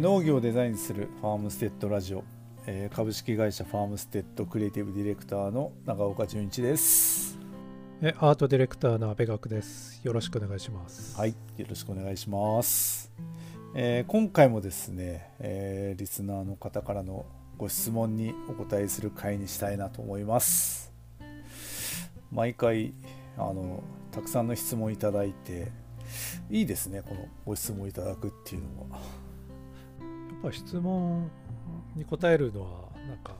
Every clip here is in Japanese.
農業をデザインするファームステッドラジオ、えー、株式会社ファームステッドクリエイティブディレクターの長岡純一です。えアートディレクターの阿部学です。よろしくお願いします。はいよろしくお願いします、えー、今回もですね、えー、リスナーの方からのご質問にお答えする回にしたいなと思います。毎回あのたくさんの質問いただいていいですねこのご質問いただくっていうのはぱ質問に答えるのはなんか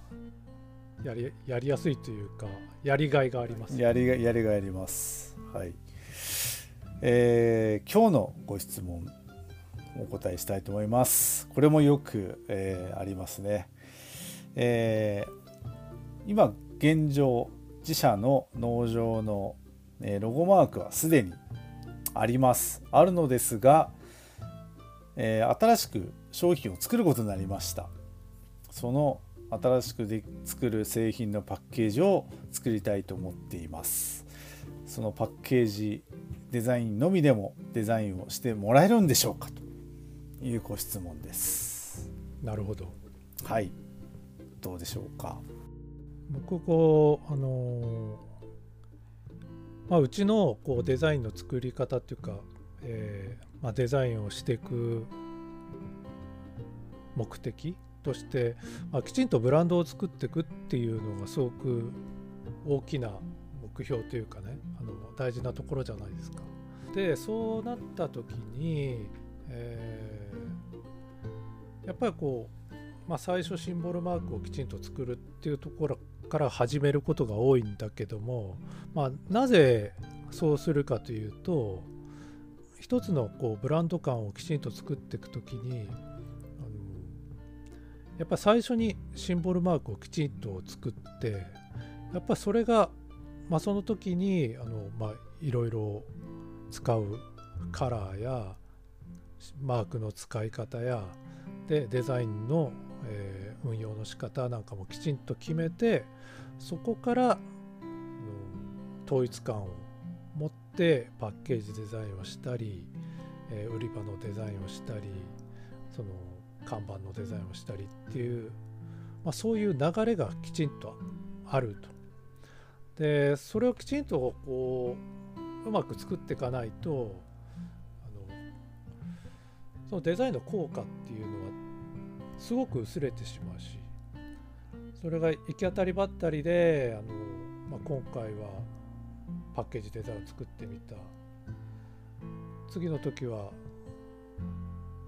やりやりやすいというかやりがいがあります、ね、やりがやりがいあります。はい。えー、今日のご質問お答えしたいと思います。これもよく、えー、ありますね。えー、今現状自社の農場の、えロゴマークはすでにあります。あるのですが、えー、新しく商品を作ることになりました。その新しくで作る製品のパッケージを作りたいと思っています。そのパッケージデザインのみでもデザインをしてもらえるんでしょうかというご質問です。なるほど。はい。どうでしょうか？僕こうあのまあ、うちのこうデザインの作り方っていうか、えーまあ、デザインをしていく目的として、まあ、きちんとブランドを作っていくっていうのがすごく大きな目標というかねあの大事なところじゃないですか。でそうなった時に、えー、やっぱりこう、まあ、最初シンボルマークをきちんと作るっていうところから始めることが多いんだけども、まあ、なぜそうするかというと一つのこうブランド感をきちんと作っていく時にやっぱ最初にシンボルマークをきちんと作ってやっぱそれが、まあ、その時にあの、まあ、いろいろ使うカラーやマークの使い方やでデザインの、えー、運用の仕方なんかもきちんと決めてそこから統一感を持ってパッケージデザインをしたり、えー、売り場のデザインをしたりその看板のデザインをしたりっていう、まあ、そういう流れがきちんとあると。でそれをきちんとこううまく作っていかないとあのそのデザインの効果っていうのはすごく薄れてしまうしそれが行き当たりばったりであの、まあ、今回はパッケージデザインを作ってみた次の時は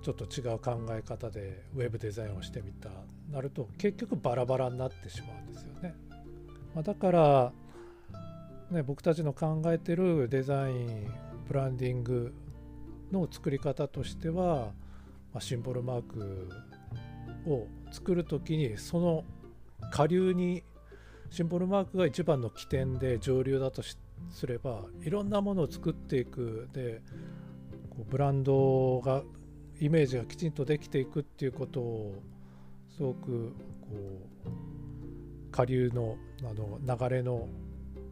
ちょっと違う考え方でウェブデザインをしてみたなると結局バラバラになってしまうんですよね。まあ、だから、ね、僕たちの考えてるデザインブランディングの作り方としては、まあ、シンボルマークを作る時にその下流にシンボルマークが一番の起点で上流だとすればいろんなものを作っていくでこうブランドがイメージがきちんとできていくっていうことをすごくこう下流のあの流れの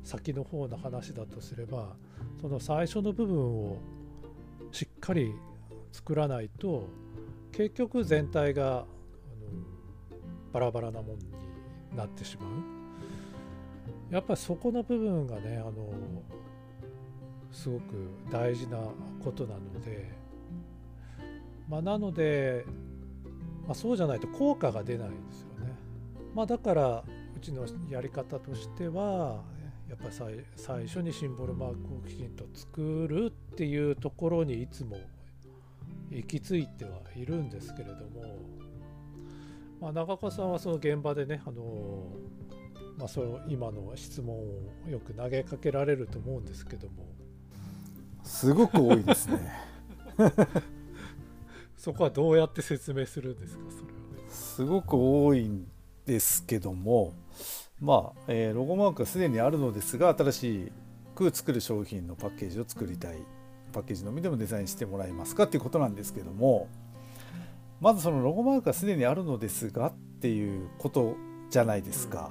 先の方の話だとすればその最初の部分をしっかり作らないと結局全体があのバラバラなもんになってしまう。やっぱりそこの部分がねあのすごく大事なことなのでまあなので、まあ、そうじゃないと効果が出ないんですよね。まあだからうちのやり方としてはやっぱり最初にシンボルマークをきちんと作るっていうところにいつも行き着いてはいるんですけれどもまあ、中岡さんはその現場でね、あのまあ、その今の質問をよく投げかけられると思うんですけども。すごく多いですね そこはどうやって説明するんですか？それはすごく多いんですけどもまあ、えー、ロゴマークはすでにあるのですが新しく作る商品のパッケージを作りたいパッケージのみでもデザインしてもらえますかっていうことなんですけどもまずそのロゴマークがすでにあるのですがっていうことじゃないですか。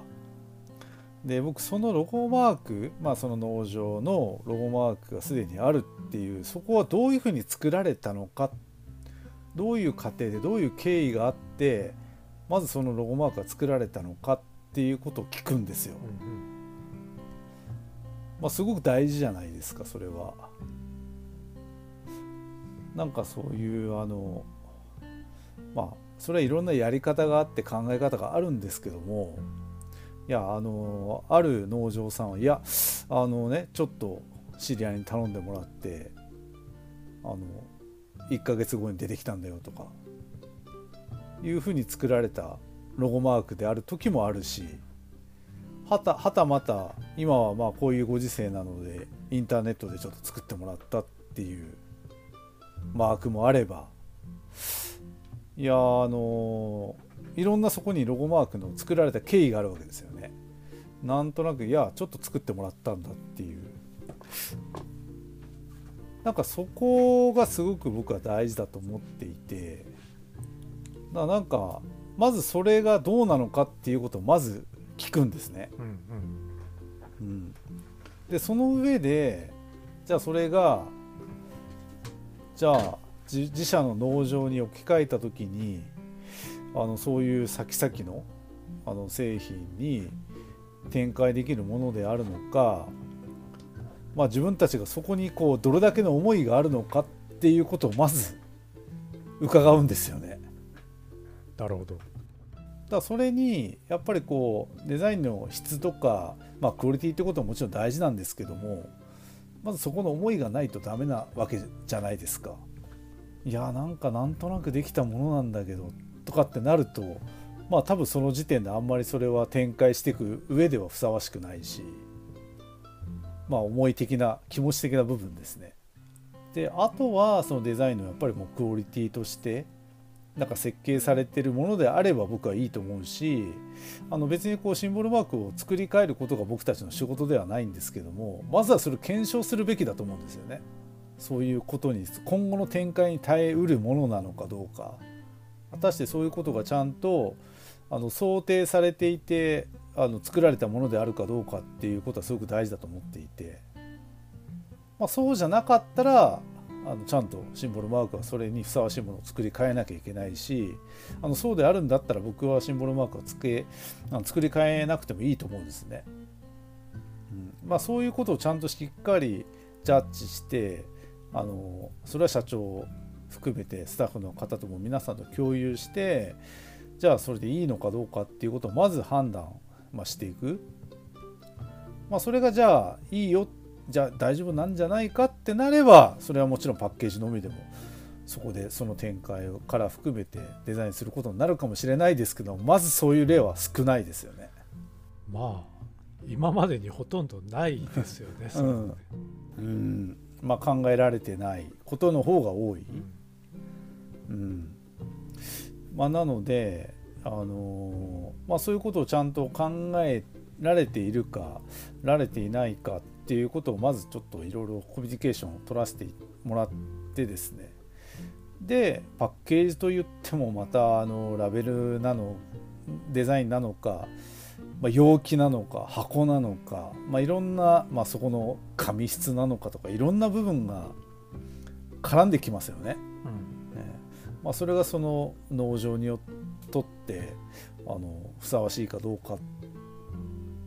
で僕そのロゴマーク、まあ、その農場のロゴマークがすでにあるっていうそこはどういうふうに作られたのかっどういう過程でどういう経緯があってまずそのロゴマークが作られたのかっていうことを聞くんですよ。うんうんまあ、すごく大事じゃないですかそれは。なんかそういうあのまあそれはいろんなやり方があって考え方があるんですけどもいやあのある農場さんはいやあのねちょっと知り合いに頼んでもらってあの1ヶ月後に出てきたんだよとか。いうふうに作られたロゴマークである時もあるしはたはたまた今はまあこういうご時世なのでインターネットでちょっと作ってもらったっていうマークもあれば。いやあのいろんなそこにロゴマークの作られた経緯があるわけですよね。なんとなくいやちょっと作ってもらったんだっていう。なんかそこがすごく僕は大事だと思っていてだからなんかまずそれがどうなのかっていうことをまず聞くんですね。うんうんうん、でその上でじゃあそれがじゃあ自自社の農場に置き換えた時にあのそういう先々のあの製品に展開できるものであるのか、まあ、自分たちがそこにこうどれだけの思いがあるのかっていうことをまず伺うんですよね。なるほどだそれにやっぱりこうデザインの質とか、まあ、クオリティってことももちろん大事なんですけどもまずそこの思いがないとダメなわけじゃないですか。いやなんかなんとなくできたものなんだけどとかってなるとまあ多分その時点であんまりそれは展開していく上ではふさわしくないしまあ思い的な気持ち的な部分ですね。であとはそのデザインのやっぱりもうクオリティとしてなんか設計されてるものであれば僕はいいと思うしあの別にこうシンボルマークを作り変えることが僕たちの仕事ではないんですけどもまずはそれ検証するべきだと思うんですよね。そういうことに今後の展開に耐えうるものなのかどうか果たしてそういうことがちゃんとあの想定されていてあの作られたものであるかどうかっていうことはすごく大事だと思っていて、まあ、そうじゃなかったらあのちゃんとシンボルマークはそれにふさわしいものを作り変えなきゃいけないしあのそうであるんだったら僕はシンボルマークはつけあの作り変えなくてもいいと思うんですね。うんまあ、そういうことをちゃんとしっかりジャッジしてあのそれは社長含めてスタッフの方とも皆さんと共有してじゃあそれでいいのかどうかっていうことをまず判断、まあ、していく、まあ、それがじゃあいいよじゃあ大丈夫なんじゃないかってなればそれはもちろんパッケージのみでもそこでその展開から含めてデザインすることになるかもしれないですけどまずそういう例は少ないですよね。まあ今までにほとんどないですよね。それはねうんまあ、考えられてないことの方が多い。うんまあ、なので、あのまあ、そういうことをちゃんと考えられているかられていないかっていうことをまずちょっといろいろコミュニケーションを取らせてもらってですね。でパッケージといってもまたあのラベルなのデザインなのか、まあ、容器なのか箱なのか、まあ、いろんな、まあ、そこの紙質なのかとかいろんな部分が絡んできますよね。うん。ね。まあ、それがその農場によっとってあのふさわしいかどうかっ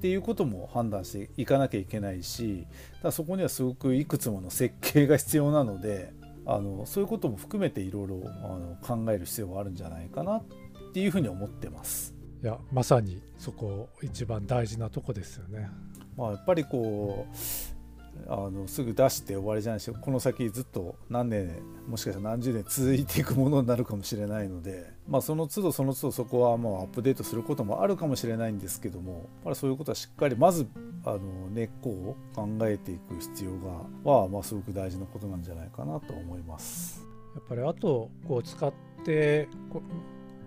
ていうことも判断していかなきゃいけないしだそこにはすごくいくつもの設計が必要なのであのそういうことも含めていろいろ考える必要があるんじゃないかなっていうふうに思ってます。いやまさにそこ一番大事なとこですよね。まあ、やっぱりこうあのすぐ出して終わりじゃないしこの先ずっと何年もしかしたら何十年続いていくものになるかもしれないので、まあ、その都度その都度そこはもうアップデートすることもあるかもしれないんですけどもやっぱりそういうことはしっかりまずあの根っこを考えていく必要がは、まあ、すごく大事なことなんじゃないかなと思います。やっぱりあとこう使ってこ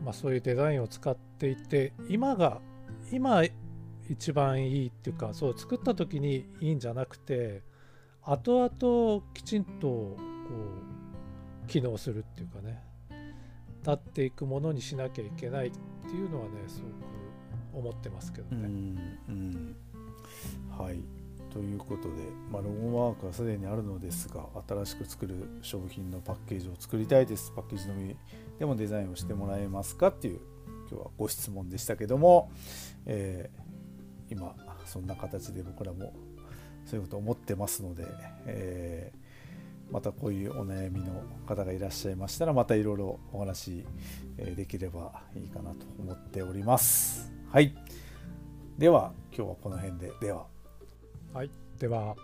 まあ、そういうデザインを使っていて今が今一番いいっていうかそう作った時にいいんじゃなくて後々きちんとこう機能するっていうかね。なっていくものにしなきゃいけないっていうのはねすごく思ってますけどうね。んうん。はい。ということで、まあ、ロゴマークはすでにあるのですが新しく作る商品のパッケージを作りたいです。パッケージのみでもデザインをしてもらえますかっていう今日はご質問でしたけども、えー、今そんな形で僕らもそういうことを思ってますので、えー、またこういうお悩みの方がいらっしゃいましたらまたいろいろお話できればいいかなと思っております。はい。では今日はこの辺で。では。はい。では。